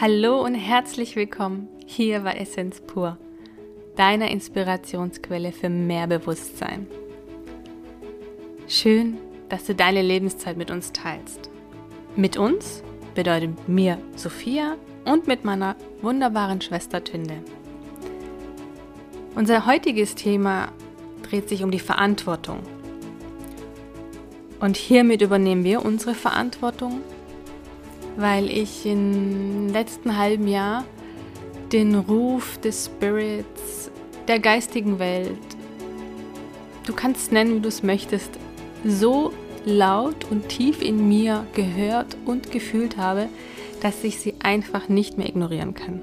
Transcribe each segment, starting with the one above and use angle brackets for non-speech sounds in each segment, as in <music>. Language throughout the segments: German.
Hallo und herzlich willkommen hier bei Essenz pur, deiner Inspirationsquelle für mehr Bewusstsein. Schön, dass du deine Lebenszeit mit uns teilst. Mit uns bedeutet mir Sophia und mit meiner wunderbaren Schwester Tünde. Unser heutiges Thema dreht sich um die Verantwortung. Und hiermit übernehmen wir unsere Verantwortung weil ich im letzten halben Jahr den Ruf des Spirits, der geistigen Welt, du kannst es nennen, wie du es möchtest, so laut und tief in mir gehört und gefühlt habe, dass ich sie einfach nicht mehr ignorieren kann.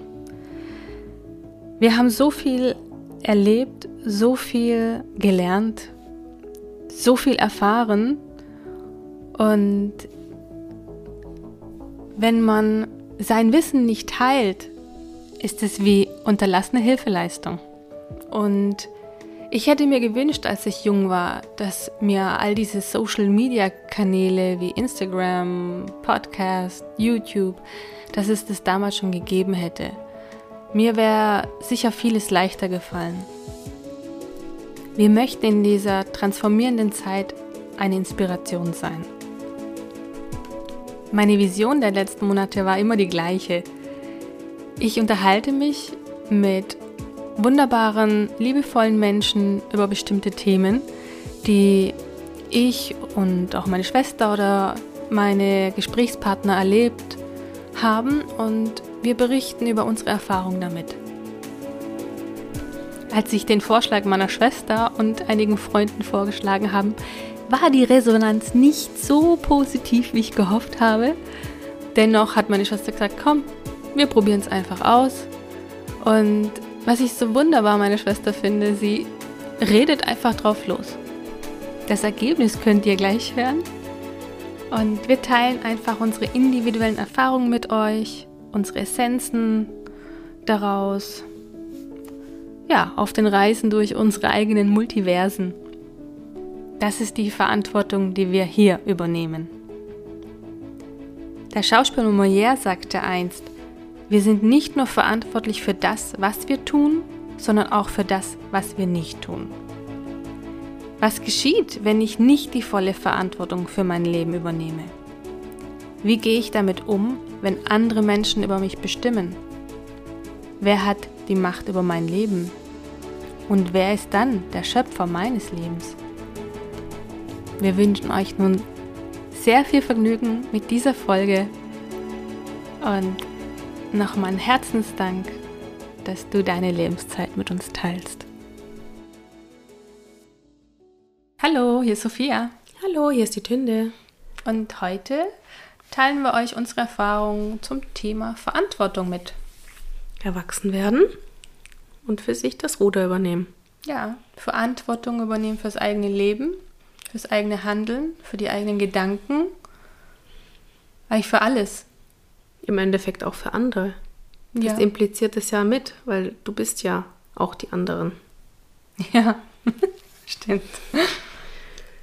Wir haben so viel erlebt, so viel gelernt, so viel erfahren und wenn man sein Wissen nicht teilt, ist es wie unterlassene Hilfeleistung. Und ich hätte mir gewünscht, als ich jung war, dass mir all diese Social-Media-Kanäle wie Instagram, Podcast, YouTube, dass es das damals schon gegeben hätte. Mir wäre sicher vieles leichter gefallen. Wir möchten in dieser transformierenden Zeit eine Inspiration sein. Meine Vision der letzten Monate war immer die gleiche. Ich unterhalte mich mit wunderbaren, liebevollen Menschen über bestimmte Themen, die ich und auch meine Schwester oder meine Gesprächspartner erlebt haben und wir berichten über unsere Erfahrungen damit. Als ich den Vorschlag meiner Schwester und einigen Freunden vorgeschlagen habe, war die Resonanz nicht so positiv, wie ich gehofft habe. Dennoch hat meine Schwester gesagt, komm, wir probieren es einfach aus. Und was ich so wunderbar meine Schwester finde, sie redet einfach drauf los. Das Ergebnis könnt ihr gleich hören. Und wir teilen einfach unsere individuellen Erfahrungen mit euch, unsere Essenzen daraus. Ja, auf den Reisen durch unsere eigenen Multiversen. Das ist die Verantwortung, die wir hier übernehmen. Der Schauspieler Molière sagte einst, wir sind nicht nur verantwortlich für das, was wir tun, sondern auch für das, was wir nicht tun. Was geschieht, wenn ich nicht die volle Verantwortung für mein Leben übernehme? Wie gehe ich damit um, wenn andere Menschen über mich bestimmen? Wer hat die Macht über mein Leben? Und wer ist dann der Schöpfer meines Lebens? Wir wünschen euch nun sehr viel Vergnügen mit dieser Folge und nochmal einen Herzensdank, dass du deine Lebenszeit mit uns teilst. Hallo, hier ist Sophia. Hallo, hier ist die Tünde. Und heute teilen wir euch unsere Erfahrungen zum Thema Verantwortung mit. Erwachsen werden und für sich das Ruder übernehmen. Ja, Verantwortung übernehmen fürs eigene Leben fürs eigene Handeln, für die eigenen Gedanken, eigentlich für alles. Im Endeffekt auch für andere. Das ja. impliziert es ja mit, weil du bist ja auch die anderen. Ja, <laughs> stimmt.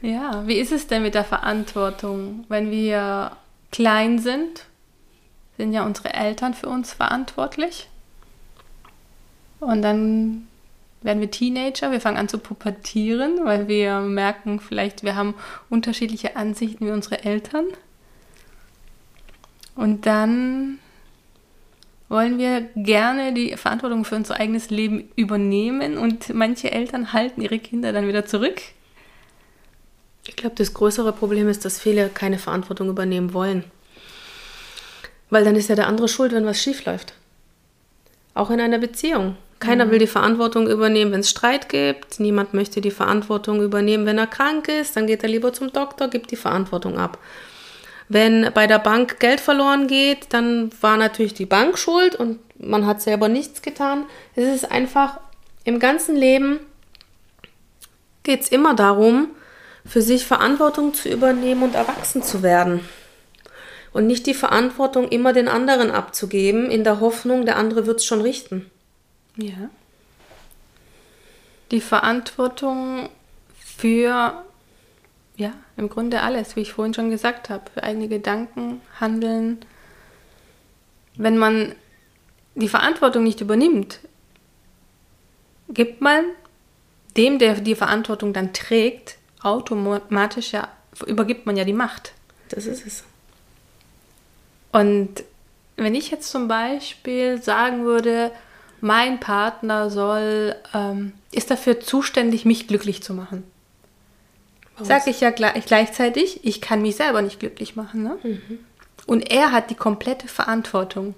Ja, wie ist es denn mit der Verantwortung? Wenn wir klein sind, sind ja unsere Eltern für uns verantwortlich. Und dann werden wir Teenager, wir fangen an zu pubertieren, weil wir merken, vielleicht wir haben unterschiedliche Ansichten wie unsere Eltern. Und dann wollen wir gerne die Verantwortung für unser eigenes Leben übernehmen und manche Eltern halten ihre Kinder dann wieder zurück. Ich glaube, das größere Problem ist, dass viele keine Verantwortung übernehmen wollen. Weil dann ist ja der andere schuld, wenn was schief läuft. Auch in einer Beziehung. Keiner mhm. will die Verantwortung übernehmen, wenn es Streit gibt. Niemand möchte die Verantwortung übernehmen, wenn er krank ist. Dann geht er lieber zum Doktor, gibt die Verantwortung ab. Wenn bei der Bank Geld verloren geht, dann war natürlich die Bank schuld und man hat selber nichts getan. Es ist einfach im ganzen Leben geht es immer darum, für sich Verantwortung zu übernehmen und erwachsen zu werden. Und nicht die Verantwortung immer den anderen abzugeben, in der Hoffnung, der andere wird es schon richten. Ja. Die Verantwortung für, ja, im Grunde alles, wie ich vorhin schon gesagt habe, für eigene Gedanken, Handeln. Wenn man die Verantwortung nicht übernimmt, gibt man dem, der die Verantwortung dann trägt, automatisch ja, übergibt man ja die Macht. Das ist es. Und wenn ich jetzt zum Beispiel sagen würde, mein Partner soll, ähm, ist dafür zuständig, mich glücklich zu machen. Sage ich ja gleich, gleichzeitig, ich kann mich selber nicht glücklich machen. Ne? Mhm. Und er hat die komplette Verantwortung.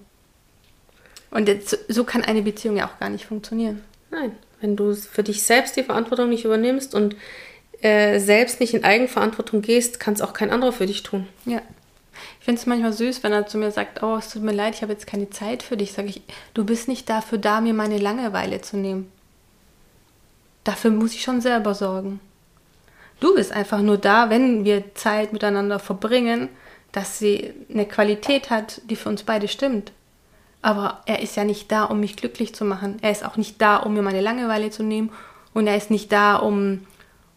Und jetzt, so kann eine Beziehung ja auch gar nicht funktionieren. Nein, wenn du für dich selbst die Verantwortung nicht übernimmst und äh, selbst nicht in Eigenverantwortung gehst, kann es auch kein anderer für dich tun. Ja. Ich finde es manchmal süß, wenn er zu mir sagt, oh, es tut mir leid, ich habe jetzt keine Zeit für dich. Sage ich, du bist nicht dafür da, mir meine Langeweile zu nehmen. Dafür muss ich schon selber sorgen. Du bist einfach nur da, wenn wir Zeit miteinander verbringen, dass sie eine Qualität hat, die für uns beide stimmt. Aber er ist ja nicht da, um mich glücklich zu machen. Er ist auch nicht da, um mir meine Langeweile zu nehmen. Und er ist nicht da, um,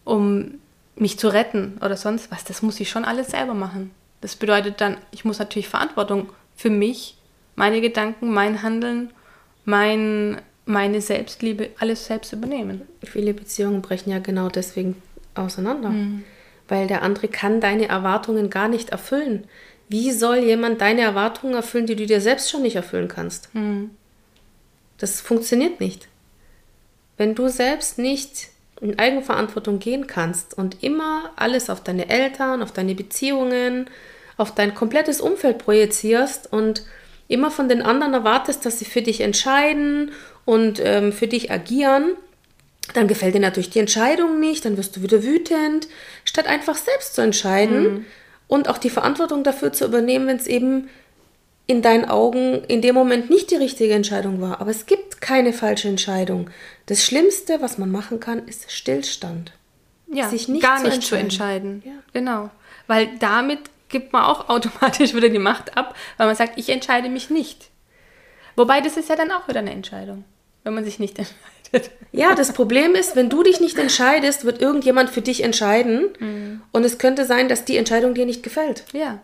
um mich zu retten oder sonst was. Das muss ich schon alles selber machen. Das bedeutet dann, ich muss natürlich Verantwortung für mich, meine Gedanken, mein Handeln, mein, meine Selbstliebe, alles selbst übernehmen. Viele Beziehungen brechen ja genau deswegen auseinander. Mhm. Weil der andere kann deine Erwartungen gar nicht erfüllen. Wie soll jemand deine Erwartungen erfüllen, die du dir selbst schon nicht erfüllen kannst? Mhm. Das funktioniert nicht. Wenn du selbst nicht in Eigenverantwortung gehen kannst und immer alles auf deine Eltern, auf deine Beziehungen, auf dein komplettes Umfeld projizierst und immer von den anderen erwartest, dass sie für dich entscheiden und ähm, für dich agieren, dann gefällt dir natürlich die Entscheidung nicht, dann wirst du wieder wütend, statt einfach selbst zu entscheiden mhm. und auch die Verantwortung dafür zu übernehmen, wenn es eben in deinen Augen in dem Moment nicht die richtige Entscheidung war. Aber es gibt keine falsche Entscheidung. Das Schlimmste, was man machen kann, ist Stillstand. Ja, sich nicht gar zu nicht entscheiden. zu entscheiden. Ja. Genau. Weil damit gibt man auch <laughs> automatisch wieder die Macht ab, weil man sagt, ich entscheide mich nicht. Wobei das ist ja dann auch wieder eine Entscheidung, wenn man sich nicht <laughs> entscheidet. Ja, das Problem ist, wenn du dich nicht entscheidest, wird irgendjemand für dich entscheiden. Mhm. Und es könnte sein, dass die Entscheidung dir nicht gefällt. Ja.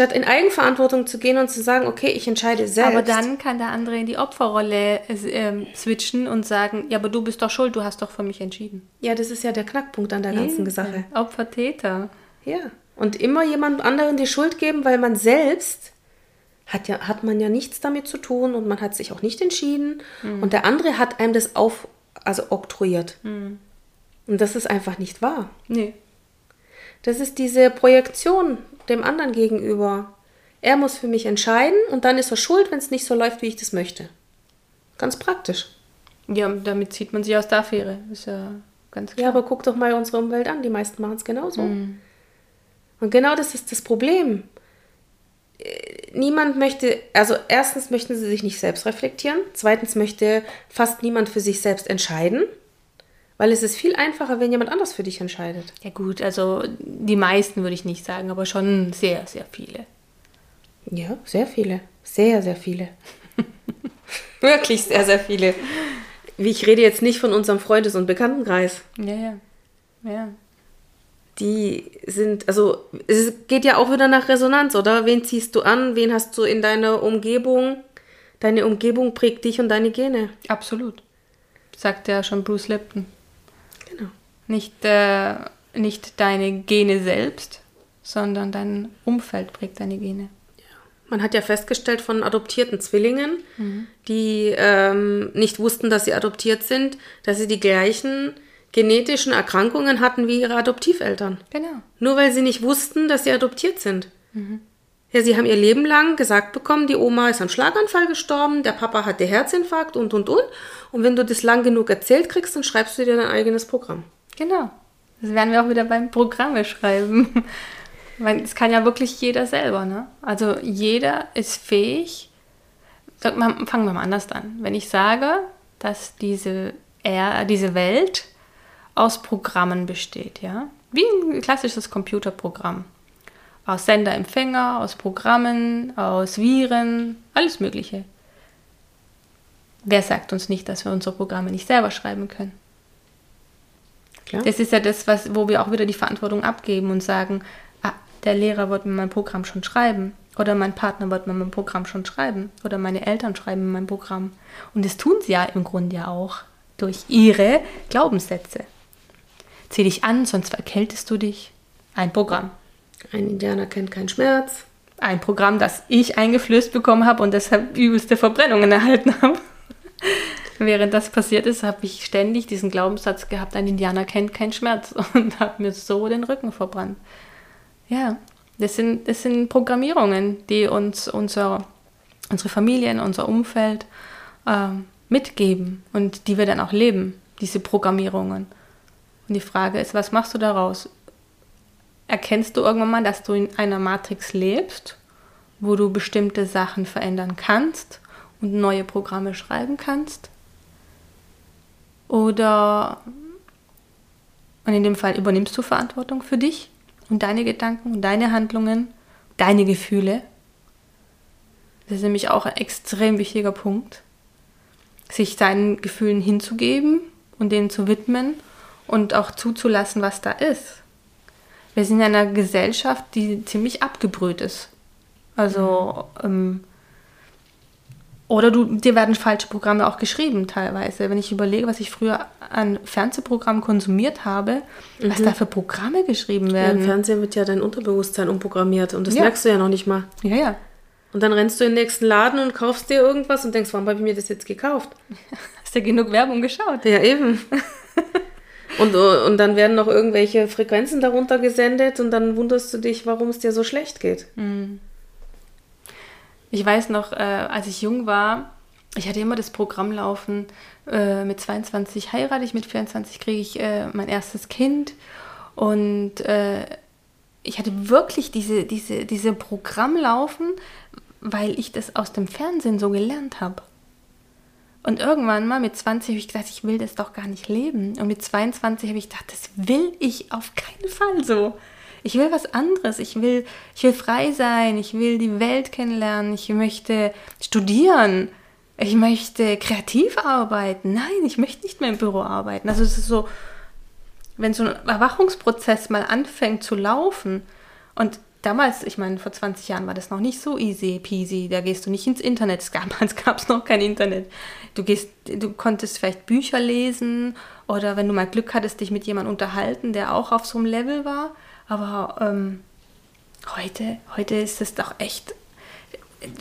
Statt in Eigenverantwortung zu gehen und zu sagen, okay, ich entscheide selbst. Aber dann kann der andere in die Opferrolle äh, switchen und sagen, ja, aber du bist doch schuld, du hast doch für mich entschieden. Ja, das ist ja der Knackpunkt an der ganzen ja, Sache. Opfer-Täter. Ja. Und immer jemand anderen die Schuld geben, weil man selbst hat ja hat man ja nichts damit zu tun und man hat sich auch nicht entschieden mhm. und der andere hat einem das auf also oktroyiert. Mhm. Und das ist einfach nicht wahr. Nee. Das ist diese Projektion dem anderen gegenüber. Er muss für mich entscheiden und dann ist er schuld, wenn es nicht so läuft, wie ich das möchte. Ganz praktisch. Ja, damit zieht man sich aus der Affäre. Ist ja ganz klar. Ja, aber guck doch mal unsere Umwelt an. Die meisten machen es genauso. Mhm. Und genau das ist das Problem. Niemand möchte, also erstens möchten sie sich nicht selbst reflektieren, zweitens möchte fast niemand für sich selbst entscheiden. Weil es ist viel einfacher, wenn jemand anders für dich entscheidet. Ja gut, also die meisten würde ich nicht sagen, aber schon sehr, sehr viele. Ja, sehr viele. Sehr, sehr viele. <laughs> Wirklich sehr, sehr viele. Ich rede jetzt nicht von unserem Freundes- und Bekanntenkreis. Ja, ja. Ja. Die sind, also es geht ja auch wieder nach Resonanz, oder? Wen ziehst du an? Wen hast du in deiner Umgebung? Deine Umgebung prägt dich und deine Gene. Absolut. Sagt ja schon Bruce Lipton. Nicht, äh, nicht deine Gene selbst, sondern dein Umfeld prägt deine Gene. Man hat ja festgestellt von adoptierten Zwillingen, mhm. die ähm, nicht wussten, dass sie adoptiert sind, dass sie die gleichen genetischen Erkrankungen hatten wie ihre Adoptiveltern. Genau. Nur weil sie nicht wussten, dass sie adoptiert sind. Mhm. Ja, sie haben ihr Leben lang gesagt bekommen, die Oma ist am Schlaganfall gestorben, der Papa hatte Herzinfarkt und und und. Und wenn du das lang genug erzählt kriegst, dann schreibst du dir dein eigenes Programm. Genau. Das werden wir auch wieder beim Programme schreiben. <laughs> Weil es kann ja wirklich jeder selber, ne? Also jeder ist fähig. Fangen wir mal anders an. Wenn ich sage, dass diese, er, diese Welt aus Programmen besteht, ja? Wie ein klassisches Computerprogramm. Aus Sender, Empfänger, aus Programmen, aus Viren, alles Mögliche. Wer sagt uns nicht, dass wir unsere Programme nicht selber schreiben können? Klar. Das ist ja das, was, wo wir auch wieder die Verantwortung abgeben und sagen, ah, der Lehrer wird mir mein Programm schon schreiben Oder mein Partner wird mir mein Programm schon schreiben. Oder meine Eltern schreiben mein Programm. Und das tun sie ja im Grunde ja auch durch ihre Glaubenssätze. Zieh dich an, sonst erkältest du dich. Ein Programm. Ein Indianer kennt keinen Schmerz. Ein Programm, das ich eingeflößt bekommen habe und deshalb übelste Verbrennungen erhalten habe. Während das passiert ist, habe ich ständig diesen Glaubenssatz gehabt, ein Indianer kennt keinen Schmerz <laughs> und habe mir so den Rücken verbrannt. Ja, das sind, das sind Programmierungen, die uns unser, unsere Familien, unser Umfeld äh, mitgeben und die wir dann auch leben, diese Programmierungen. Und die Frage ist, was machst du daraus? Erkennst du irgendwann mal, dass du in einer Matrix lebst, wo du bestimmte Sachen verändern kannst und neue Programme schreiben kannst? Oder, und in dem Fall übernimmst du Verantwortung für dich und deine Gedanken und deine Handlungen, deine Gefühle. Das ist nämlich auch ein extrem wichtiger Punkt, sich seinen Gefühlen hinzugeben und denen zu widmen und auch zuzulassen, was da ist. Wir sind in einer Gesellschaft, die ziemlich abgebrüht ist. Also mhm. ähm, oder du, dir werden falsche Programme auch geschrieben teilweise. Wenn ich überlege, was ich früher an Fernsehprogrammen konsumiert habe, mhm. was da für Programme geschrieben werden. Ja, Im Fernsehen wird ja dein Unterbewusstsein umprogrammiert und das ja. merkst du ja noch nicht mal. Ja, ja. Und dann rennst du in den nächsten Laden und kaufst dir irgendwas und denkst, warum habe ich mir das jetzt gekauft? <laughs> Hast du ja genug Werbung geschaut? Ja, eben. <laughs> und, und dann werden noch irgendwelche Frequenzen darunter gesendet und dann wunderst du dich, warum es dir so schlecht geht. Mhm. Ich weiß noch, äh, als ich jung war, ich hatte immer das Programm laufen, äh, mit 22 heirate ich, mit 24 kriege ich äh, mein erstes Kind. Und äh, ich hatte wirklich diese, diese, diese Programm laufen, weil ich das aus dem Fernsehen so gelernt habe. Und irgendwann mal mit 20 habe ich gedacht, ich will das doch gar nicht leben. Und mit 22 habe ich gedacht, das will ich auf keinen Fall so. Ich will was anderes. Ich will, ich will frei sein. Ich will die Welt kennenlernen. Ich möchte studieren. Ich möchte kreativ arbeiten. Nein, ich möchte nicht mehr im Büro arbeiten. Also es ist so, wenn so ein Erwachungsprozess mal anfängt zu laufen und damals, ich meine, vor 20 Jahren war das noch nicht so easy peasy. Da gehst du nicht ins Internet. Damals gab <laughs> es noch kein Internet. Du gehst, du konntest vielleicht Bücher lesen oder wenn du mal Glück hattest, dich mit jemandem unterhalten, der auch auf so einem Level war. Aber ähm, heute, heute ist es doch echt.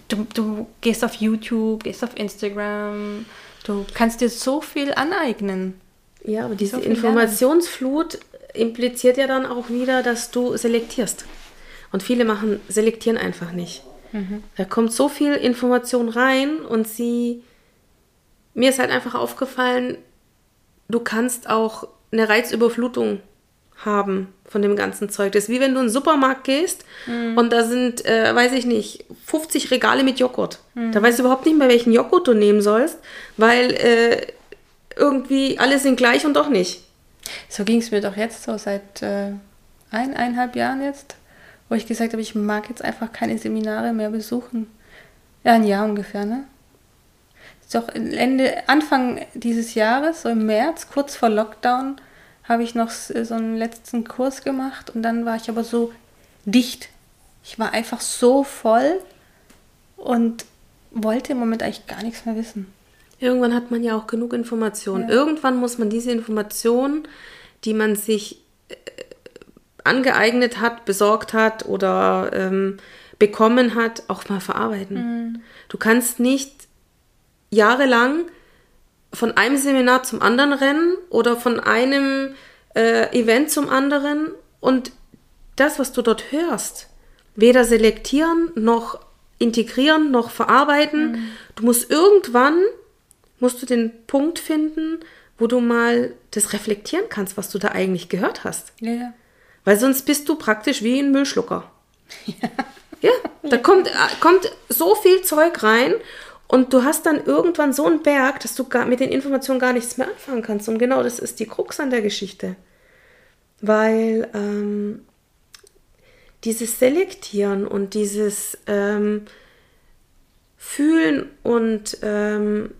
Du, du gehst auf YouTube, gehst auf Instagram, du kannst dir so viel aneignen. Ja, aber diese so Informationsflut impliziert ja dann auch wieder, dass du selektierst. Und viele machen, selektieren einfach nicht. Mhm. Da kommt so viel Information rein und sie. Mir ist halt einfach aufgefallen, du kannst auch eine Reizüberflutung haben von dem ganzen Zeug. Das ist wie wenn du in den Supermarkt gehst mhm. und da sind, äh, weiß ich nicht, 50 Regale mit Joghurt. Mhm. Da weißt du überhaupt nicht mehr, welchen Joghurt du nehmen sollst, weil äh, irgendwie alle sind gleich und doch nicht. So ging es mir doch jetzt so seit äh, eineinhalb Jahren jetzt, wo ich gesagt habe, ich mag jetzt einfach keine Seminare mehr besuchen. Ja, ein Jahr ungefähr, ne? Ist doch Ende, Anfang dieses Jahres, so im März, kurz vor Lockdown, habe ich noch so einen letzten Kurs gemacht und dann war ich aber so dicht. Ich war einfach so voll und wollte im Moment eigentlich gar nichts mehr wissen. Irgendwann hat man ja auch genug Informationen. Ja. Irgendwann muss man diese Informationen, die man sich äh, angeeignet hat, besorgt hat oder ähm, bekommen hat, auch mal verarbeiten. Mhm. Du kannst nicht jahrelang von einem Seminar zum anderen rennen oder von einem äh, Event zum anderen und das, was du dort hörst, weder selektieren noch integrieren noch verarbeiten. Mhm. Du musst irgendwann musst du den Punkt finden, wo du mal das reflektieren kannst, was du da eigentlich gehört hast. Ja. Weil sonst bist du praktisch wie ein Müllschlucker. <laughs> Ja. Ja, da kommt, äh, kommt so viel Zeug rein und du hast dann irgendwann so einen Berg, dass du gar, mit den Informationen gar nichts mehr anfangen kannst. Und genau das ist die Krux an der Geschichte. Weil ähm, dieses Selektieren und dieses ähm, Fühlen und ähm,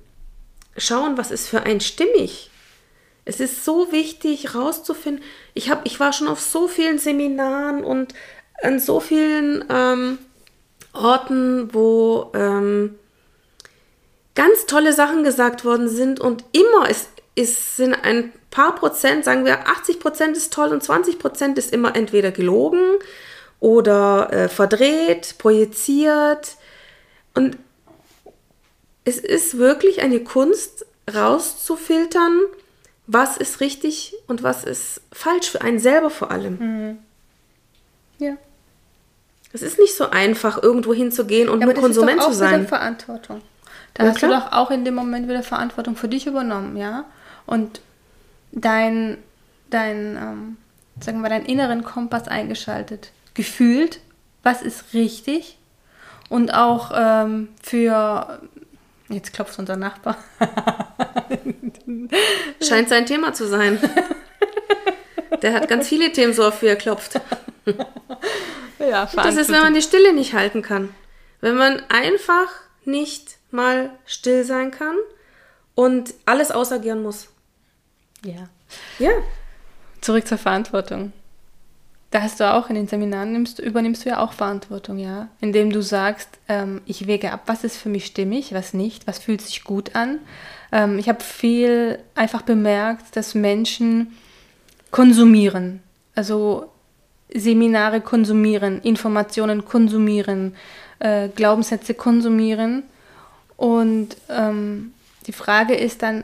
Schauen, was ist für ein stimmig. Es ist so wichtig rauszufinden. Ich, hab, ich war schon auf so vielen Seminaren und an so vielen ähm, Orten, wo ähm, ganz tolle Sachen gesagt worden sind und immer ist, ist, sind ein paar Prozent, sagen wir 80 Prozent ist toll und 20 Prozent ist immer entweder gelogen oder äh, verdreht, projiziert. Und es ist wirklich eine Kunst, rauszufiltern, was ist richtig und was ist falsch für einen selber vor allem. Mhm. Ja. Es ist nicht so einfach, irgendwo hinzugehen und ja, nur Konsument zu sein. Verantwortung. Da ja, hast klar. du doch auch in dem Moment wieder Verantwortung für dich übernommen, ja? Und dein, dein ähm, sagen wir, deinen inneren Kompass eingeschaltet. Gefühlt, was ist richtig? Und auch ähm, für, jetzt klopft unser Nachbar. <laughs> Scheint sein Thema zu sein. Der hat ganz viele Themen, so auf wie er klopft. Ja, das ist, wenn man die Stille nicht halten kann. Wenn man einfach nicht mal still sein kann und alles ausagieren muss. Ja. Ja. Zurück zur Verantwortung. Da hast du auch in den Seminaren nimmst, übernimmst du ja auch Verantwortung, ja, indem du sagst, ähm, ich wege ab, was ist für mich stimmig, was nicht, was fühlt sich gut an. Ähm, ich habe viel einfach bemerkt, dass Menschen konsumieren, also Seminare konsumieren, Informationen konsumieren, äh, Glaubenssätze konsumieren. Und ähm, die Frage ist dann,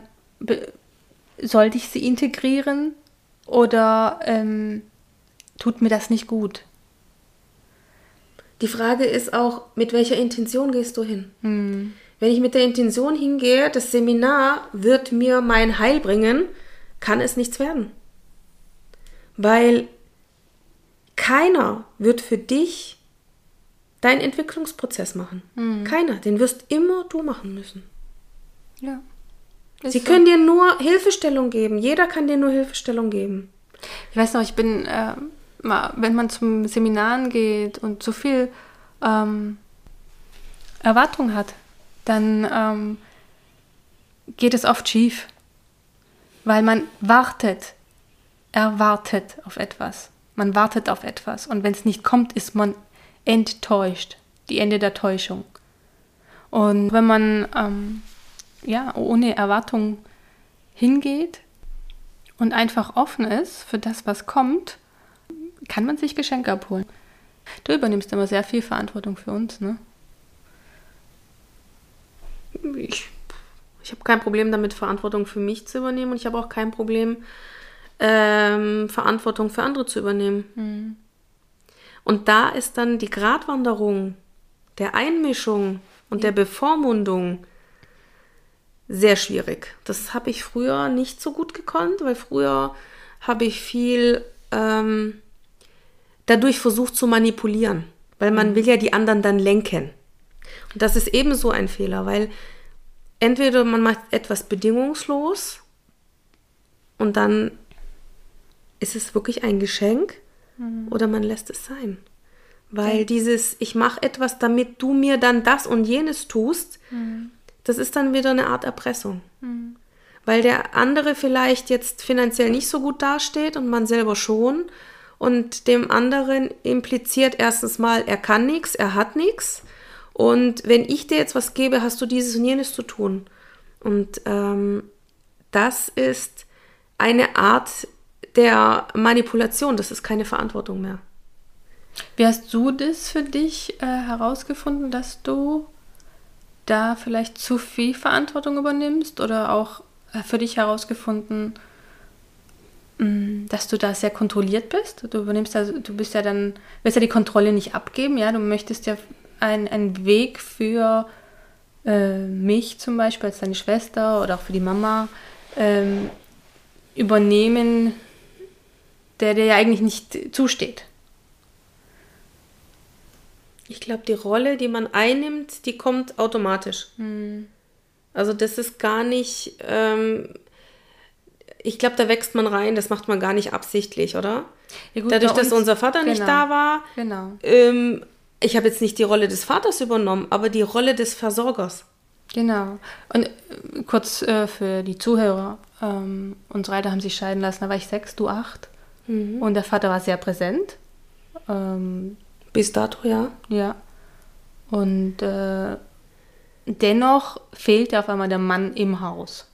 sollte ich sie integrieren oder ähm, tut mir das nicht gut? Die Frage ist auch, mit welcher Intention gehst du hin? Hm. Wenn ich mit der Intention hingehe, das Seminar wird mir mein Heil bringen, kann es nichts werden. Weil keiner wird für dich deinen Entwicklungsprozess machen. Mhm. Keiner. Den wirst immer du machen müssen. Ja. Sie so. können dir nur Hilfestellung geben. Jeder kann dir nur Hilfestellung geben. Ich weiß noch, ich bin, äh, wenn man zum Seminaren geht und so viel ähm, Erwartung hat, dann ähm, geht es oft schief, weil man wartet, erwartet auf etwas. Man wartet auf etwas und wenn es nicht kommt, ist man enttäuscht. Die Ende der Täuschung. Und wenn man ähm, ja, ohne Erwartung hingeht und einfach offen ist für das, was kommt, kann man sich Geschenke abholen. Du übernimmst immer sehr viel Verantwortung für uns, ne? Ich, ich habe kein Problem damit, Verantwortung für mich zu übernehmen und ich habe auch kein Problem, ähm, Verantwortung für andere zu übernehmen. Mhm. Und da ist dann die Gratwanderung der Einmischung und der Bevormundung sehr schwierig. Das habe ich früher nicht so gut gekonnt, weil früher habe ich viel ähm, dadurch versucht zu manipulieren, weil man mhm. will ja die anderen dann lenken. Und das ist ebenso ein Fehler, weil entweder man macht etwas bedingungslos und dann ist es wirklich ein Geschenk mhm. oder man lässt es sein. Weil okay. dieses, ich mache etwas, damit du mir dann das und jenes tust, mhm. das ist dann wieder eine Art Erpressung. Mhm. Weil der andere vielleicht jetzt finanziell nicht so gut dasteht und man selber schon. Und dem anderen impliziert erstens mal, er kann nichts, er hat nichts. Und wenn ich dir jetzt was gebe, hast du dieses und jenes zu tun. Und ähm, das ist eine Art der Manipulation. Das ist keine Verantwortung mehr. Wie hast du das für dich äh, herausgefunden, dass du da vielleicht zu viel Verantwortung übernimmst oder auch äh, für dich herausgefunden, mm, dass du da sehr kontrolliert bist? Du übernimmst also, du bist ja dann, willst ja die Kontrolle nicht abgeben, ja, du möchtest ja einen Weg für äh, mich zum Beispiel als deine Schwester oder auch für die Mama ähm, übernehmen, der dir ja eigentlich nicht zusteht. Ich glaube, die Rolle, die man einnimmt, die kommt automatisch. Hm. Also das ist gar nicht, ähm, ich glaube, da wächst man rein, das macht man gar nicht absichtlich, oder? Ja, gut, Dadurch, dass unser Vater genau. nicht da war. Genau. Ähm, ich habe jetzt nicht die Rolle des Vaters übernommen, aber die Rolle des Versorgers. Genau. Und äh, kurz äh, für die Zuhörer, ähm, unsere Eltern haben sich scheiden lassen, da war ich sechs, du acht. Mhm. Und der Vater war sehr präsent. Ähm, Bis dato, ja. Ja. Und äh, dennoch fehlt auf einmal der Mann im Haus.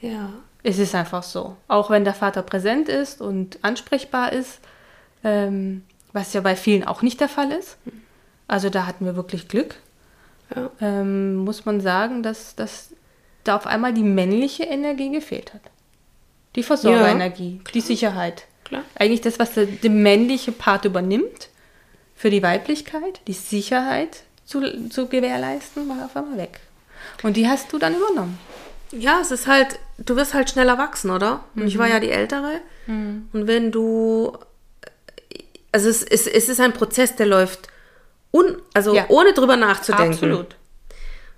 Ja. Es ist einfach so. Auch wenn der Vater präsent ist und ansprechbar ist, ähm, was ja bei vielen auch nicht der Fall ist. Also da hatten wir wirklich Glück. Ja. Ähm, muss man sagen, dass, dass da auf einmal die männliche Energie gefehlt hat. Die Versorgerenergie, die Sicherheit. Klar. Eigentlich das, was der, der männliche Part übernimmt für die Weiblichkeit, die Sicherheit zu, zu gewährleisten, war auf einmal weg. Und die hast du dann übernommen. Ja, es ist halt, du wirst halt schneller wachsen, oder? Und ich war ja die Ältere. Und wenn du, also es, es, es ist ein Prozess, der läuft, un, also Ja. ohne drüber nachzudenken. Absolut.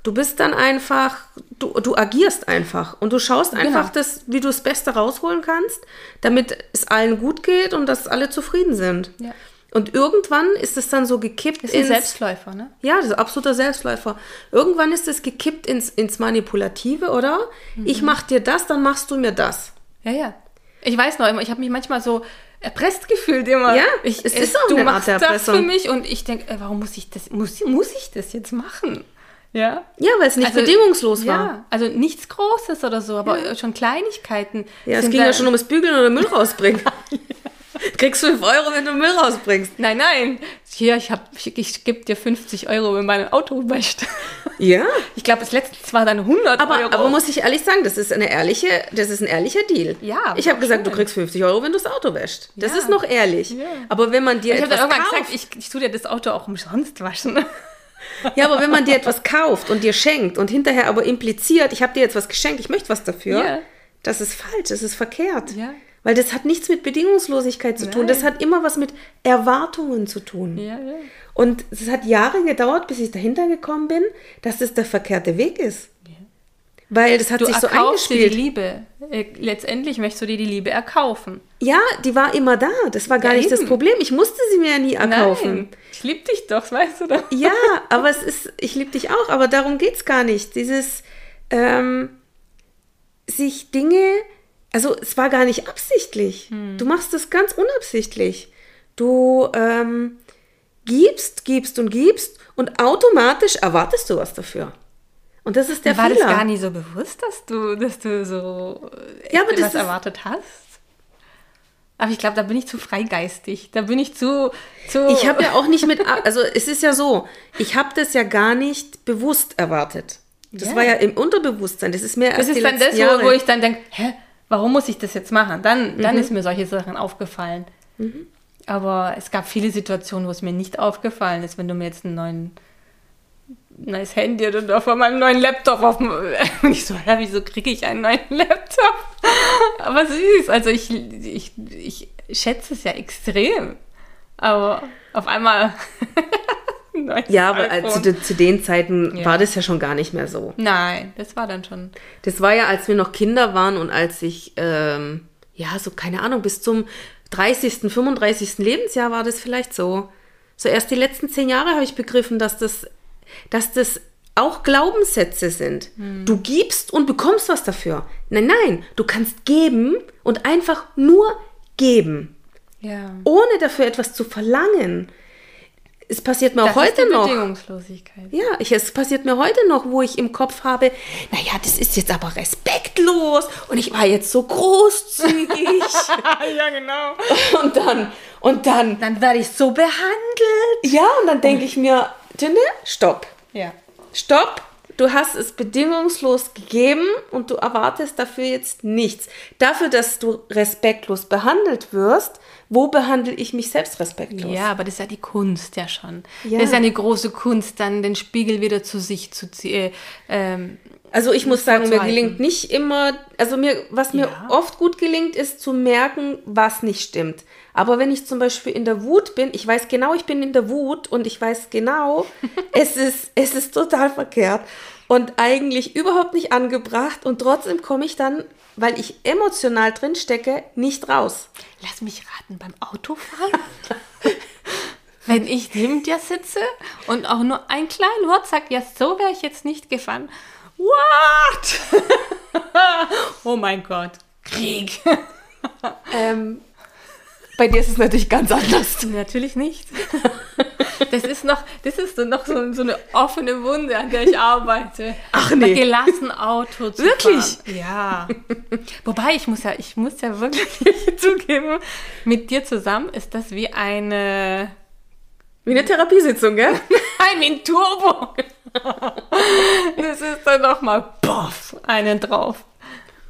Du bist dann einfach, du, du agierst einfach und du schaust einfach, Genau. das, wie du das Beste rausholen kannst, damit es allen gut geht und dass alle zufrieden sind. Ja. Und irgendwann ist es dann so gekippt Das ist ein ins- Selbstläufer, ne? Ja, das ist ein absoluter Selbstläufer. Irgendwann ist es gekippt ins, ins Manipulative, oder? Mhm. Ich mach dir das, dann machst du mir das. Ja, ja. Ich weiß noch, immer, ich habe mich manchmal so erpresst gefühlt immer. Ja, ich, es ist auch du eine Art machst der das für mich und ich denke, warum muss ich das, muss, muss ich das jetzt machen? Ja. Ja, weil es nicht Also, bedingungslos war. Ja, also nichts Großes oder so, aber schon Kleinigkeiten. Ja, es ging ja schon ums Bügeln oder Müll <laughs> rausbringen. Kriegst 5 Euro, wenn du Müll rausbringst. Nein, nein. Hier, ich, hab- ich, ich gebe dir 50 Euro, wenn mein Auto wäscht. Ja. Ich glaube, das letzte war dann 100 Aber, Euro. aber muss ich ehrlich sagen, das ist eine ehrliche, das ist ein ehrlicher Deal. Ja, Ich habe gesagt, du schon. kriegst 50 Euro, wenn du das Auto wäschst. Das Ja. ist noch ehrlich. Ja. Aber wenn man dir ich habe dann irgendwann kauft, gesagt, ich, ich tue dir das Auto auch umsonst waschen. Ja, aber wenn man dir etwas kauft und dir schenkt und hinterher aber impliziert, ich habe dir jetzt was geschenkt, ich möchte was dafür, Ja. das ist falsch, das ist verkehrt. Ja. Weil das hat nichts mit Bedingungslosigkeit zu tun, das Nein. hat immer was mit Erwartungen zu tun. Ja, ja. Und es hat Jahre gedauert, bis ich dahinter gekommen bin, dass das der verkehrte Weg ist. Weil das hat Du sich so erkaufst dir die eingespielt. Liebe. Äh, Letztendlich möchtest du dir die Liebe erkaufen. Ja, die war immer da. Das war gar Ja, nicht das eben. Problem. Ich musste sie mir ja nie erkaufen. Nein, ich liebe dich doch, das weißt du doch. Ja, aber es ist, ich liebe dich auch, aber darum geht es gar nicht. Dieses, ähm, sich Dinge, also es war gar nicht absichtlich. Du machst es ganz unabsichtlich. Du ähm, gibst, gibst und gibst und automatisch erwartest du was dafür. Und das ist der War Fehler. das gar nicht so bewusst, dass du, dass du so äh, Ja, aber das erwartet hast? Aber ich glaube, da bin ich zu freigeistig. Da bin ich zu. zu Ich habe ja auch nicht mit, <laughs> also es ist ja so, ich habe das ja gar nicht bewusst erwartet. Das Ja. war ja im Unterbewusstsein. Das ist mir erst Das ist dann das, Jahre. wo, ich dann denke, hä, warum muss ich das jetzt machen? Dann, dann Mhm. ist mir solche Sachen aufgefallen. Aber es gab viele Situationen, wo es mir nicht aufgefallen ist, wenn du mir jetzt einen neuen neues Handy oder von meinem neuen Laptop auf dem, <laughs> und ich so, ja, wieso kriege ich einen neuen <laughs> Laptop? Aber süß, also ich, ich, ich schätze es ja extrem. Aber auf einmal <laughs> ja, aber de- zu den Zeiten Ja. war das ja schon gar nicht mehr so. Nein, das war dann schon. Das war ja, als wir noch Kinder waren und als ich, ähm, ja, so keine Ahnung, bis zum 30., 35. Lebensjahr war das vielleicht so. So erst die letzten zehn Jahre habe ich begriffen, dass das, dass das auch Glaubenssätze sind. Du gibst und bekommst was dafür. Nein, nein, du kannst geben und einfach nur geben, Ja. ohne dafür etwas zu verlangen. Es passiert mir auch Das heute ist die noch. Bedingungslosigkeit. Ja, ich, es passiert mir heute noch, wo ich im Kopf habe, naja, das ist jetzt aber respektlos und ich war jetzt so großzügig. <laughs> ja, genau. und dann, und dann, Dann werde ich so behandelt. ja, und dann denke ich mir, Tünde, stopp, Ja. stopp. Du hast es bedingungslos gegeben und du erwartest dafür jetzt nichts. Dafür, dass du respektlos behandelt wirst, wo behandle ich mich selbst respektlos? Ja, aber das ist ja die Kunst ja schon. Ja. Das ist ja eine große Kunst, dann den Spiegel wieder zu sich zu ziehen. Ähm, Also ich muss sagen, mir gelingt nicht immer, also mir, was mir Ja. oft gut gelingt, ist zu merken, was nicht stimmt. Aber wenn ich zum Beispiel in der Wut bin, ich weiß genau, ich bin in der Wut und ich weiß genau, <laughs> es ist, es ist total verkehrt und eigentlich überhaupt nicht angebracht und trotzdem komme ich dann, weil ich emotional drin stecke, nicht raus. lass mich raten, beim Autofahren? <laughs> Wenn ich neben dir sitze und auch nur ein kleines Wort sagt, ja, so wäre ich jetzt nicht gefahren. What? <laughs> oh mein Gott. Krieg. Ähm, bei dir ist es natürlich ganz anders. Natürlich nicht. <laughs> Das ist noch, das ist so noch so, so eine offene Wunde, an der ich arbeite. Ach nee. Gelassen Auto zu Wirklich? fahren. Ja. Wobei, ich muss ja, ich muss ja wirklich <laughs> zugeben, mit dir zusammen ist das wie eine, Wie eine Therapiesitzung, gell? <laughs> ein wie ein Turbo. Das ist dann nochmal, boff, einen drauf.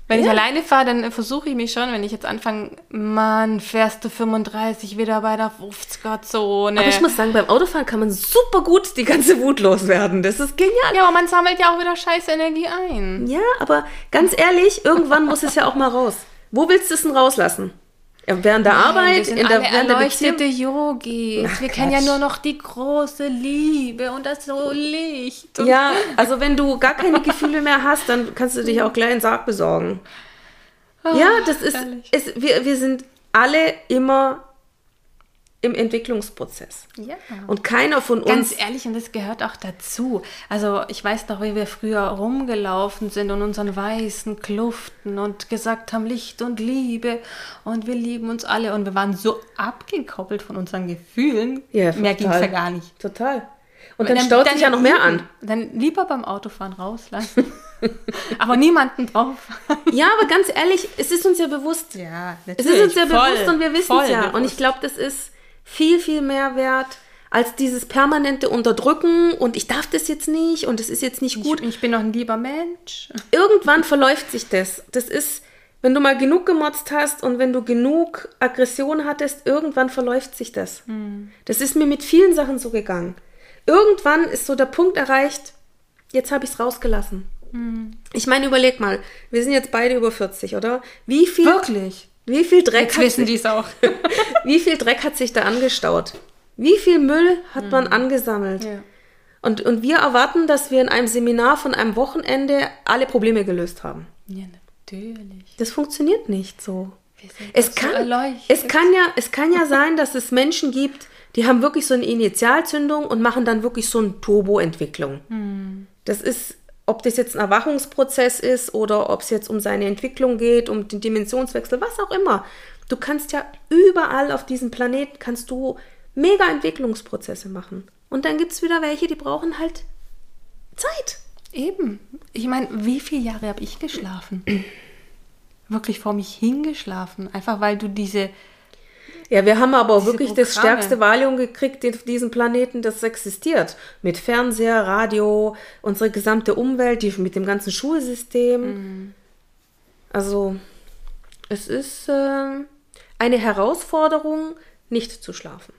Wenn ich Ja. alleine fahre, dann versuche ich mich schon, wenn ich jetzt anfange, Mann, fährst du 35 wieder bei der 50er-Zone. Aber ich muss sagen, beim Autofahren kann man super gut die ganze Wut loswerden. Das ist genial. ja, aber man sammelt ja auch wieder scheiß Energie ein. Ja, aber ganz ehrlich, irgendwann muss es ja auch mal raus. Wo willst du es denn rauslassen? Während der Nein, Arbeit, wir sind in der, während der Beziehung? Yogis. Ach, wir kennen ja nur noch die große Liebe und das so Licht. Ja, also wenn du gar keine Gefühle mehr hast, dann kannst du dich auch gleich einen Sarg besorgen. Ja, das ist, ist wir, wir sind alle immer im Entwicklungsprozess. ja. Und keiner von Ganz uns. ehrlich, und das gehört auch dazu. Also ich weiß noch, wie wir früher rumgelaufen sind und unseren weißen Kluften und gesagt haben, Licht und Liebe und wir lieben uns alle und wir waren so abgekoppelt von unseren Gefühlen. Ja, Mehr ging es ja gar nicht. Total. Und dann, staut sich ja noch mehr an. Dann lieber beim Autofahren rauslassen. <laughs> Aber niemanden drauf. Ja, aber ganz ehrlich, es ist uns ja bewusst. Ja, Es ist uns ja bewusst und wir wissen es ja. Und ich glaube, das ist viel, viel mehr wert als dieses permanente Unterdrücken und ich darf das jetzt nicht und es ist jetzt nicht gut. ich, ich bin doch ein lieber Mensch. Irgendwann verläuft sich das. Das ist, wenn du mal genug gemotzt hast und wenn du genug Aggression hattest, irgendwann verläuft sich das. Das ist mir mit vielen Sachen so gegangen. Irgendwann ist so der Punkt erreicht, jetzt habe ich es rausgelassen. Ich meine, überleg mal, wir sind jetzt beide über 40, oder? Wie viel, Wirklich? Wie viel Dreck Jetzt hat wissen sich- die es auch. <laughs> wie viel Dreck hat sich da angestaut? Wie viel Müll hat man angesammelt? Ja. Und, und wir erwarten, dass wir in einem Seminar von einem Wochenende alle Probleme gelöst haben. Ja, natürlich. Das funktioniert nicht so. Es kann, so es, kann ja, es kann ja sein, dass es Menschen gibt, die haben wirklich so eine Initialzündung und machen dann wirklich so eine Turboentwicklung. Hm. Das ist, ob das jetzt ein Erwachungsprozess ist oder ob es jetzt um seine Entwicklung geht, um den Dimensionswechsel, was auch immer. Du kannst ja überall auf diesem Planeten kannst du mega Entwicklungsprozesse machen. Und dann gibt es wieder welche, die brauchen halt Zeit. Eben. Ich meine, wie viele Jahre habe ich geschlafen? <clears throat> Wirklich vor mich hingeschlafen. Einfach weil du diese. Ja, wir haben aber wirklich das Programme. stärkste Valium gekriegt auf diesem Planeten, das existiert. Mit Fernseher, Radio, unsere gesamte Umwelt, die, mit dem ganzen Schulsystem. Mhm. Also, es ist ähm, eine Herausforderung, nicht zu schlafen.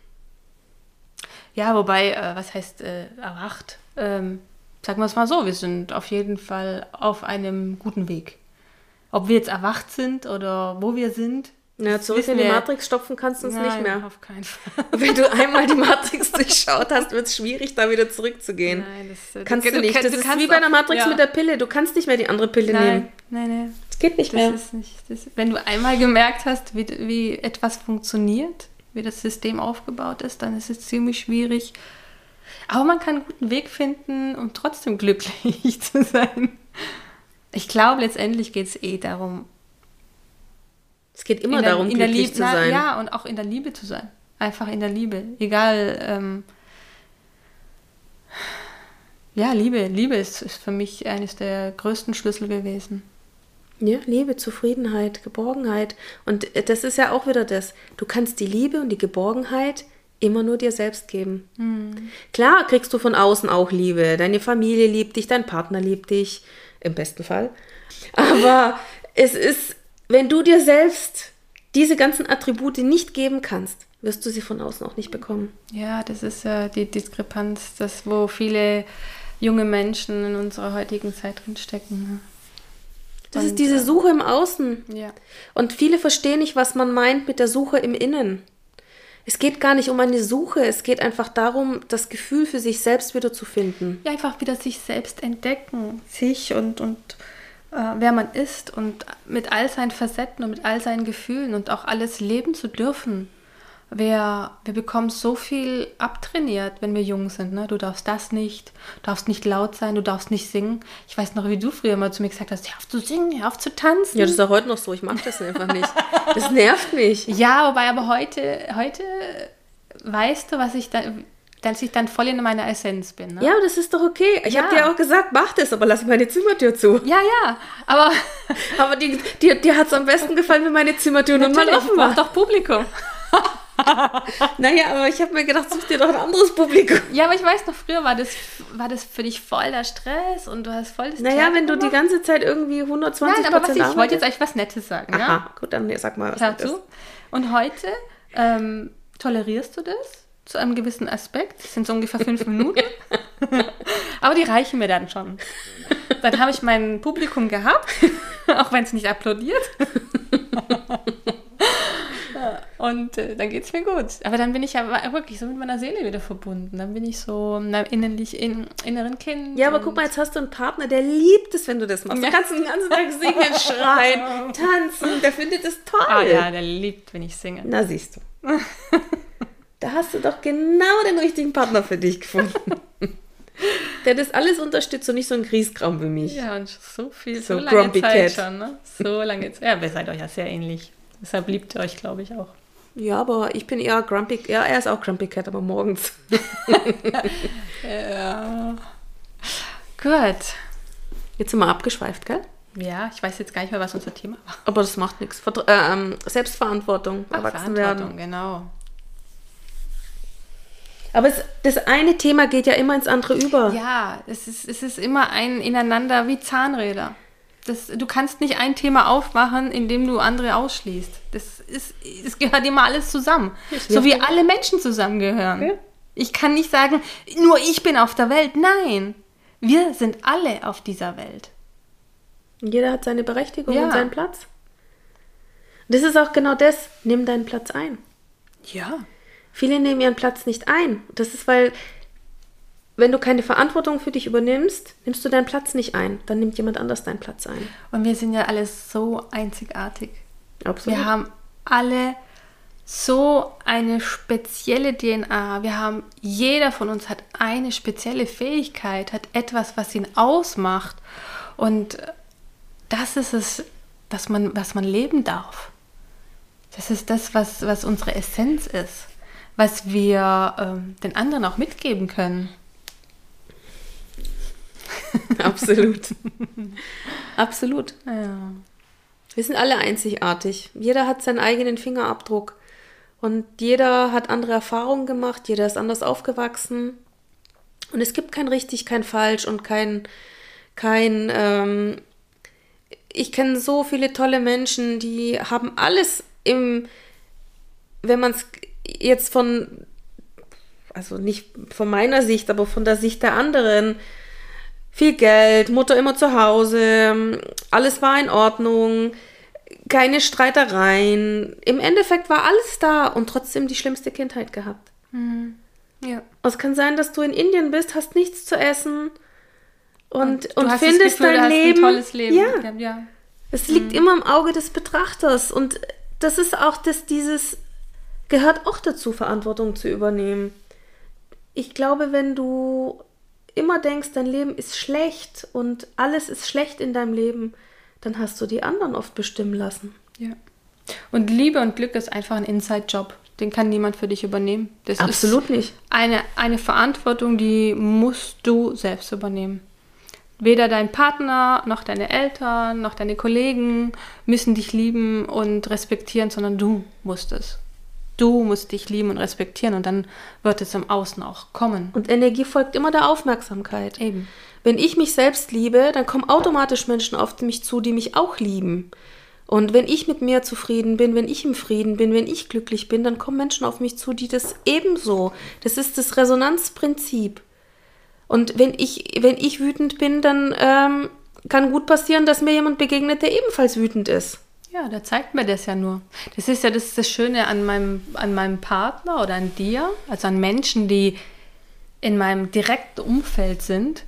Ja, wobei, äh, was heißt äh, erwacht? Ähm, sagen wir es mal so, wir sind auf jeden Fall auf einem guten Weg. Ob wir jetzt erwacht sind oder wo wir sind. Ja, zurück in die Matrix stopfen kannst du uns nicht Nein, mehr. auf keinen Fall. <laughs> Wenn du einmal die Matrix <laughs> durchschaut hast, wird es schwierig, da wieder zurückzugehen. Nein, das, äh, Kannst du, du nicht. kann- Das du ist wie bei der auch- Matrix ja. mit der Pille. Du kannst nicht mehr die andere Pille nehmen. Nein, nein, nein. Es geht nicht mehr. Das ist nicht. Das, wenn du einmal gemerkt hast, wie, wie etwas funktioniert, wie das System aufgebaut ist, dann ist es ziemlich schwierig. Aber man kann einen guten Weg finden, um trotzdem glücklich <laughs> zu sein. Ich glaube, letztendlich geht es eh darum, Es geht immer der, darum, in der glücklich Liebe zu sein. Ja, und auch in der Liebe zu sein. Einfach in der Liebe. Egal. Ähm, ja, Liebe. Liebe ist, ist für mich eines der größten Schlüssel gewesen. Ja, Liebe, Zufriedenheit, Geborgenheit. Und äh, das ist ja auch wieder das. Du kannst die Liebe und die Geborgenheit immer nur dir selbst geben. Hm. Klar kriegst du von außen auch Liebe. Deine Familie liebt dich, dein Partner liebt dich, im besten Fall. Aber es ist, wenn du dir selbst diese ganzen Attribute nicht geben kannst, wirst du sie von außen auch nicht bekommen. Ja, das ist äh, die Diskrepanz, das, wo viele junge Menschen in unserer heutigen Zeit drin stecken. Das Und, ist diese äh, Suche im Außen. Ja. Und viele verstehen nicht, was man meint mit der Suche im Innen. Es geht gar nicht um eine Suche, es geht einfach darum, das Gefühl für sich selbst wieder zu finden. ja, einfach wieder sich selbst entdecken, sich und, und wer man ist und mit all seinen Facetten und mit all seinen Gefühlen und auch alles leben zu dürfen. Wir, wir bekommen so viel abtrainiert, wenn wir jung sind. Ne? Du darfst das nicht, du darfst nicht laut sein, du darfst nicht singen. Ich weiß noch, wie du früher mal zu mir gesagt hast, hör auf zu singen, hör auf zu tanzen. Ja, das ist auch heute noch so, ich mag das einfach nicht. Das nervt mich. Ja, wobei aber heute, heute weißt du, was ich da, dass ich dann voll in meiner Essenz bin. Ne? Ja, das ist doch okay. Ich Ja. habe dir auch gesagt, mach das, aber lass meine Zimmertür zu. ja, ja, aber <laughs> Aber die, dir, dir hat es am besten gefallen, wenn meine Zimmertür nun mal offen war. doch Publikum. <laughs> Naja, aber ich habe mir gedacht, such dir doch ein anderes Publikum. Ja, aber ich weiß noch, früher war das, war das für dich voll der Stress und du hast voll das Naja, Theater wenn du die gemacht. ganze Zeit irgendwie 120 Nein, aber was ich, wollte jetzt eigentlich was Nettes sagen, ja? Aha, gut, dann sag mal, was Hör das zu. ist. Und heute ähm, tolerierst du das zu einem gewissen Aspekt. Das sind so ungefähr fünf Minuten. <laughs> Aber die reichen mir dann schon. Dann habe ich mein Publikum gehabt, <laughs> auch wenn es nicht applaudiert. <laughs> Und äh, dann geht es mir gut. Aber dann bin ich ja wirklich so mit meiner Seele wieder verbunden. Dann bin ich so in einem innerlich in, inneren Kind. Ja, aber guck mal, jetzt hast du einen Partner, der liebt es, wenn du das machst. Du kannst den ganzen Tag singen, schreien, tanzen. Der findet es toll. Ah ja, der liebt, wenn ich singe. Na, siehst du. Da hast du doch genau den richtigen Partner für dich gefunden. <laughs> Der das alles unterstützt und nicht so ein Grießkram wie mich. Ja, und so viel, So so, lange grumpy Zeit cat. schon, ne? So lange Zeit. Ja, ihr seid euch ja sehr ähnlich. Deshalb liebt ihr euch, glaube ich, auch. Ja, aber ich bin eher grumpy. Ja, er ist auch grumpy cat, aber morgens. <laughs> Ja. Gut. Jetzt sind wir abgeschweift, gell? Ja, ich weiß jetzt gar nicht mehr, was unser Thema war. Aber das macht nichts. Vert äh, ähm, Selbstverantwortung, Ach, erwachsen Verantwortung, werden. genau. Aber es, das eine Thema geht ja immer ins andere über. Ja, es ist, es ist immer ein Ineinander wie Zahnräder. Das, du kannst nicht ein Thema aufmachen, indem du andere ausschließt. Das, ist, das gehört immer alles zusammen. So wie alle Menschen zusammengehören. Ja. Ich kann nicht sagen, nur ich bin auf der Welt. Nein, wir sind alle auf dieser Welt. Jeder hat seine Berechtigung Ja. und seinen Platz. Das ist auch genau das. Nimm deinen Platz ein. Ja. Viele nehmen ihren Platz nicht ein. Das ist, weil, wenn du keine Verantwortung für dich übernimmst, nimmst du deinen Platz nicht ein. Dann nimmt jemand anders deinen Platz ein. Und wir sind ja alle so einzigartig. Absolut. Wir haben alle so eine spezielle DNA. Wir haben, jeder von uns hat eine spezielle Fähigkeit, hat etwas, was ihn ausmacht. Und das ist es, dass man, was man leben darf. Das ist das, was, was unsere Essenz ist, was wir ähm, den anderen auch mitgeben können. <laughs> Absolut. <laughs> Absolut. Ja. Wir sind alle einzigartig. Jeder hat seinen eigenen Fingerabdruck. Und jeder hat andere Erfahrungen gemacht, jeder ist anders aufgewachsen. Und es gibt kein richtig, kein falsch und kein, kein, ähm, ich kenne so viele tolle Menschen, die haben alles im, wenn man es jetzt von, also nicht von meiner Sicht, aber von der Sicht der anderen, viel Geld, Mutter immer zu Hause, alles war in Ordnung, keine Streitereien. Im Endeffekt war alles da und trotzdem die schlimmste Kindheit gehabt. ja. Es kann sein, dass du in Indien bist, hast nichts zu essen und, und, das findest Gefühl, dein Leben. ein tolles Leben. Ja, ja. es liegt immer im Auge des Betrachters und das ist auch das, dieses, gehört auch dazu, Verantwortung zu übernehmen. Ich glaube, wenn du immer denkst, dein Leben ist schlecht und alles ist schlecht in deinem Leben, dann hast du die anderen oft bestimmen lassen. Ja. Und Liebe und Glück ist einfach ein Inside-Job. Den kann niemand für dich übernehmen. Das Absolut ist nicht. Eine, eine Verantwortung, die musst du selbst übernehmen. Weder dein Partner, noch deine Eltern, noch deine Kollegen müssen dich lieben und respektieren, sondern du musst es. Du musst dich lieben und respektieren und dann wird es im Außen auch kommen. Und Energie folgt immer der Aufmerksamkeit. Eben. Wenn ich mich selbst liebe, dann kommen automatisch Menschen auf mich zu, die mich auch lieben. Und wenn ich mit mir zufrieden bin, wenn ich im Frieden bin, wenn ich glücklich bin, dann kommen Menschen auf mich zu, die das ebenso. Das ist das Resonanzprinzip. Und wenn ich, wenn ich wütend bin, dann ähm, kann gut passieren, dass mir jemand begegnet, der ebenfalls wütend ist. Ja, der zeigt mir das ja nur. Das ist ja das, das Schöne an meinem, an meinem Partner oder an dir, also an Menschen, die in meinem direkten Umfeld sind.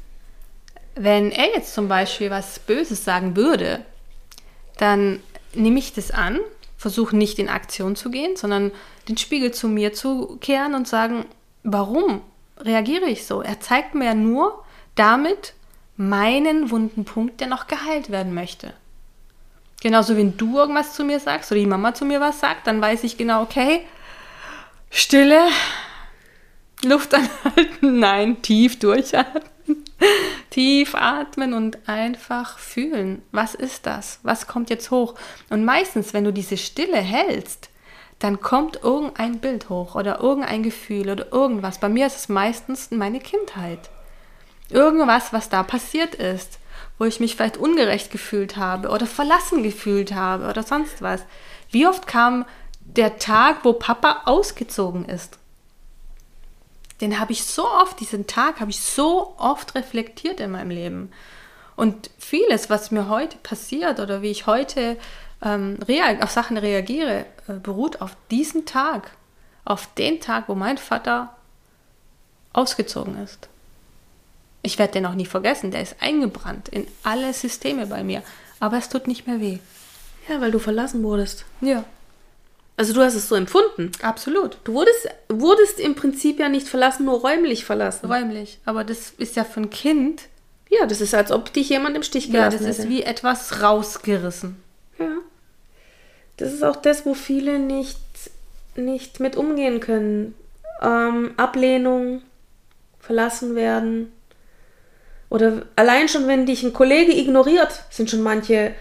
Wenn er jetzt zum Beispiel was Böses sagen würde, dann nehme ich das an, versuche nicht in Aktion zu gehen, sondern den Spiegel zu mir zu kehren und sagen, warum reagiere ich so? Er zeigt mir ja nur damit meinen wunden Punkt, der noch geheilt werden möchte. Genauso wenn du irgendwas zu mir sagst oder die Mama zu mir was sagt, dann weiß ich genau, okay, Stille, Luft <laughs> anhalten, nein, tief durchatmen. <laughs> tief atmen und einfach fühlen. Was ist das? Was kommt jetzt hoch? Und meistens, wenn du diese Stille hältst, dann kommt irgendein Bild hoch oder irgendein Gefühl oder irgendwas. Bei mir ist es meistens meine Kindheit. Irgendwas, was da passiert ist, wo ich mich vielleicht ungerecht gefühlt habe oder verlassen gefühlt habe oder sonst was. Wie oft kam der Tag, wo Papa ausgezogen ist? Den habe ich so oft, diesen Tag habe ich so oft reflektiert in meinem Leben. Und vieles, was mir heute passiert oder wie ich heute ähm, auf Sachen reagiere, äh, beruht auf diesen Tag. Auf den Tag, wo mein Vater ausgezogen ist. Ich werde den auch nie vergessen. Der ist eingebrannt in alle Systeme bei mir. Aber es tut nicht mehr weh. Ja, weil du verlassen wurdest. Ja. Also du hast es so empfunden. Absolut. Du wurdest, wurdest im Prinzip ja nicht verlassen, nur räumlich verlassen. Räumlich. Aber das ist ja für ein Kind. Ja, das ist, als ob dich jemand im Stich Ja, gelassen das hätte. ist wie etwas rausgerissen. Ja. Das ist auch das, wo viele nicht, nicht mit umgehen können. Ähm, Ablehnung, verlassen werden. Oder allein schon, wenn dich ein Kollege ignoriert, sind schon manche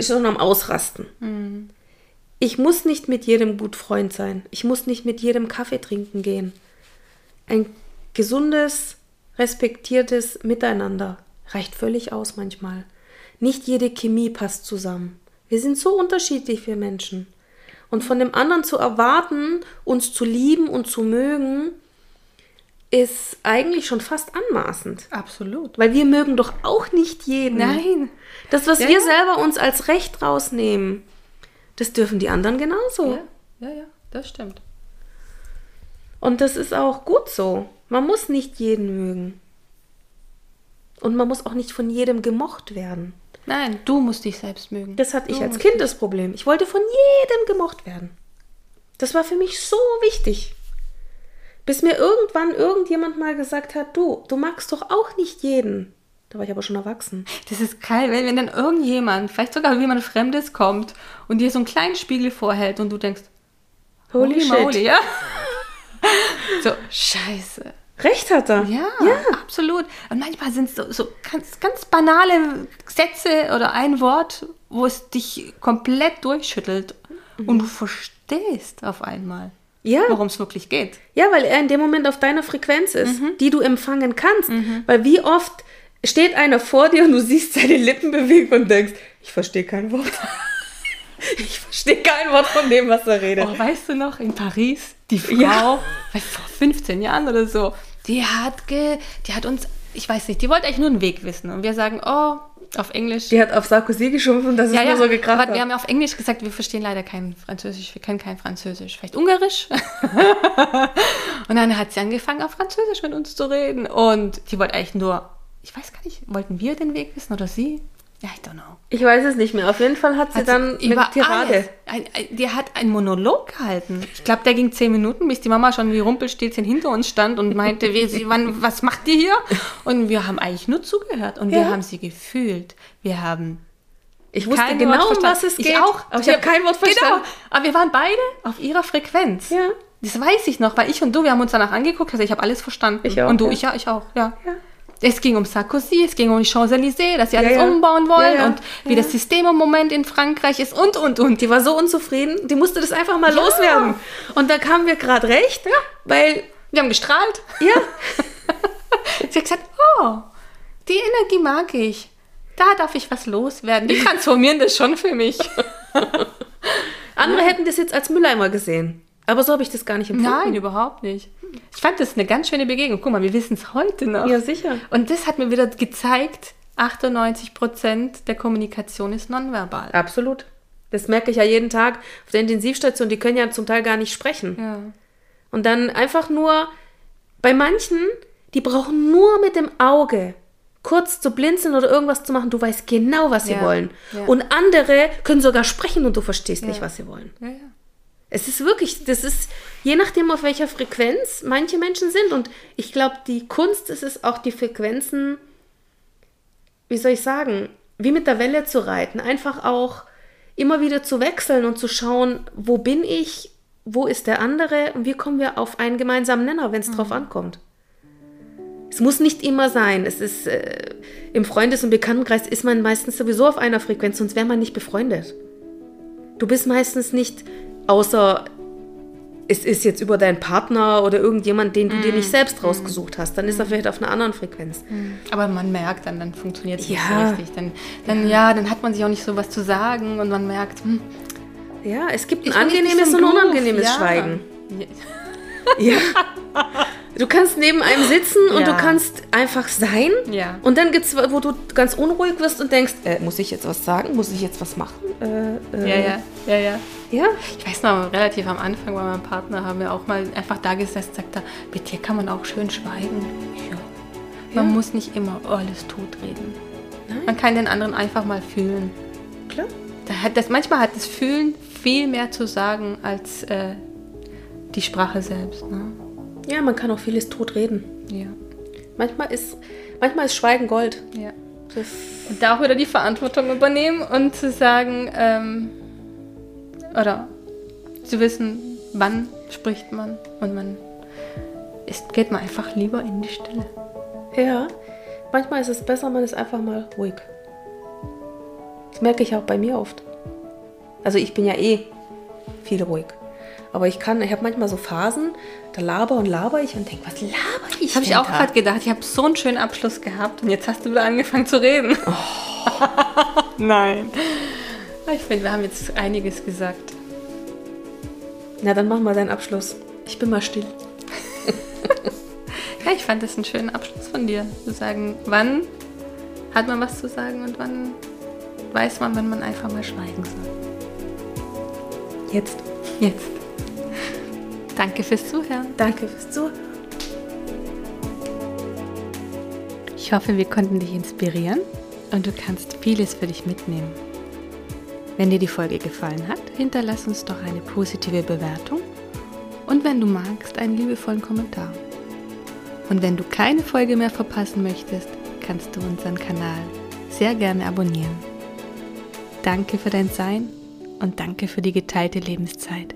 schon am Ausrasten. Ich muss nicht mit jedem gut Freund sein. Ich muss nicht mit jedem Kaffee trinken gehen. Ein gesundes, respektiertes Miteinander reicht völlig aus manchmal. Nicht jede Chemie passt zusammen. Wir sind so unterschiedlich, wir Menschen. Und von dem anderen zu erwarten, uns zu lieben und zu mögen, ist eigentlich schon fast anmaßend. Absolut. Weil wir mögen doch auch nicht jeden. Nein. Das, was Ja, wir ja. selber uns als Recht rausnehmen, das dürfen die anderen genauso. Ja, ja, ja, das stimmt. Und das ist auch gut so. Man muss nicht jeden mögen. Und man muss auch nicht von jedem gemocht werden. Nein, du musst dich selbst mögen. Das hatte ich Du als musst Kind dich- das Problem. Ich wollte von jedem gemocht werden. Das war für mich so wichtig. Bis mir irgendwann irgendjemand mal gesagt hat, du, du magst doch auch nicht jeden. Da war ich aber schon erwachsen. Das ist geil, wenn, wenn dann irgendjemand, vielleicht sogar jemand Fremdes kommt und dir so einen kleinen Spiegel vorhält und du denkst, Holy, shit. moly, ja? <laughs> so, scheiße. Recht hat er. Ja, absolut. Und manchmal sind es so, so ganz, ganz banale Sätze oder ein Wort, wo es dich komplett durchschüttelt und du verstehst auf einmal, Ja. worum es wirklich geht. Ja, weil er in dem Moment auf deiner Frequenz ist, Mhm. die du empfangen kannst. Weil wie oft steht einer vor dir und du siehst seine Lippen bewegen und denkst, ich verstehe kein Wort. <laughs> ich verstehe kein Wort von dem, was er redet. Oh, weißt du noch, in Paris, die Frau, Ja. weiß, vor 15 Jahren oder so, die hat, ge, die hat uns, ich weiß nicht, die wollte eigentlich nur einen Weg wissen. Und wir sagen, oh, auf Englisch. Die hat auf Sarkozy geschumpfen, dass es nur so gekracht aber wir hat. haben ja auf Englisch gesagt, wir verstehen leider kein Französisch, wir können kein Französisch, vielleicht Ungarisch. <laughs> und dann hat sie angefangen, auf Französisch mit uns zu reden. Und die wollte eigentlich nur, ich weiß gar nicht, wollten wir den Weg wissen oder sie? Ja, I don't know. Ich weiß es nicht mehr. Auf jeden Fall hat sie Hat dann sie über eine Tirade. alles- Ein, ein, die hat einen Monolog gehalten. Ich glaube, der ging zehn Minuten, bis die Mama schon wie Rumpelstilzchen hinter uns stand und meinte, wie, sie, wann, was macht die hier? Und wir haben eigentlich nur zugehört und wir Ja. haben sie gefühlt. Wir haben Ich wusste kein genau, um was es Ich geht. auch. Aber ich habe kein Wort verstanden. Genau. Aber wir waren beide auf ihrer Frequenz. Ja. Das weiß ich noch, weil ich und du, wir haben uns danach angeguckt, also ich habe alles verstanden. Ich auch, Und du, ja. ich ja, ich auch, ja. Ja. Es ging um Sarkozy, es ging um die Champs-Élysées, dass sie alles ja. umbauen wollen Ja, ja. und wie Ja. das System im Moment in Frankreich ist und, und, und. Die war so unzufrieden, die musste das einfach mal Ja. loswerden. Und da kamen wir gerade recht, weil, Wir haben gestrahlt. ja, <laughs> Sie hat gesagt, oh, die Energie mag ich. Da darf ich was loswerden. Die <laughs> transformieren das schon für mich. <laughs> andere hätten das jetzt als Mülleimer gesehen. Aber so habe ich das gar nicht empfunden. Nein, überhaupt nicht. Ich fand das eine ganz schöne Begegnung. Guck mal, wir wissen es heute noch. Ja, sicher. Und das hat mir wieder gezeigt, 98 Prozent der Kommunikation ist nonverbal. Absolut. Das merke ich ja jeden Tag auf der Intensivstation. Die können ja zum Teil gar nicht sprechen. Ja. Und dann einfach nur, bei manchen, die brauchen nur mit dem Auge kurz zu blinzeln oder irgendwas zu machen. Du weißt genau, was sie Ja, wollen. ja. Und andere können sogar sprechen und du verstehst nicht, was sie wollen. Ja, ja. Es ist wirklich, das ist je nachdem, auf welcher Frequenz manche Menschen sind. Und ich glaube, die Kunst ist es auch, die Frequenzen, wie soll ich sagen, wie mit der Welle zu reiten. Einfach auch immer wieder zu wechseln und zu schauen, wo bin ich wo ist der andere und wie kommen wir auf einen gemeinsamen Nenner, wenn es drauf ankommt. Es muss nicht immer sein. Es ist äh, im Freundes- und Bekanntenkreis ist man meistens sowieso auf einer Frequenz, sonst wäre man nicht befreundet. Du bist meistens nicht, außer es ist jetzt über deinen Partner oder irgendjemand, den du dir nicht selbst rausgesucht hast, dann ist er vielleicht auf einer anderen Frequenz. Aber man merkt dann, dann funktioniert es Ja. nicht so richtig. Dann, dann, ja. dann hat man sich auch nicht so was zu sagen und man merkt, hm, Ja, es gibt ein angenehmes so und im Groove. unangenehmes ja. Schweigen. Ja. <laughs> Ja. Du kannst neben einem sitzen und Ja. du kannst einfach sein. Ja. Und dann gibt es, wo du ganz unruhig wirst und denkst, äh, muss ich jetzt was sagen? Muss ich jetzt was machen? Äh, äh, Ja, ja, ja, ja. Ja? Ich weiß noch, relativ am Anfang bei meinem Partner haben wir auch mal einfach da gesessen und sagt mit dir kann man auch schön schweigen. Ja. Man Ja. muss nicht immer alles totreden. Nein. Man kann den anderen einfach mal fühlen. Klar. Da hat das, manchmal hat das Fühlen viel mehr zu sagen als äh, die Sprache selbst. Ne? Ja, man kann auch vieles tot reden. Ja. Manchmal ist, manchmal ist Schweigen Gold. ja. Das, Und da auch wieder die Verantwortung übernehmen und zu sagen, ähm, oder zu wissen, wann spricht man und man ist, geht man einfach lieber in die Stille. ja, manchmal ist es besser, man ist einfach mal ruhig. Das merke ich auch bei mir oft. Also ich bin ja eh viel ruhig. Aber ich kann, ich habe manchmal so Phasen, da laber und laber ich und denke, was laber ich? Das habe ich auch gerade gedacht. Ich habe so einen schönen Abschluss gehabt und jetzt hast du wieder angefangen zu reden. <laughs> Nein. Ich finde, wir haben jetzt einiges gesagt. Na, dann mach mal deinen Abschluss. Ich bin mal still. <laughs> Ja, ich fand das einen schönen Abschluss von dir. Zu sagen, wann hat man was zu sagen und wann weiß man, wenn man einfach mal schweigen soll. Jetzt. Jetzt. Danke fürs Zuhören. Danke fürs Zuhören. Ich hoffe, wir konnten dich inspirieren und du kannst vieles für dich mitnehmen. Wenn dir die Folge gefallen hat, hinterlass uns doch eine positive Bewertung und wenn du magst, einen liebevollen Kommentar. Und wenn du keine Folge mehr verpassen möchtest, kannst du unseren Kanal sehr gerne abonnieren. Danke für dein Sein und danke für die geteilte Lebenszeit.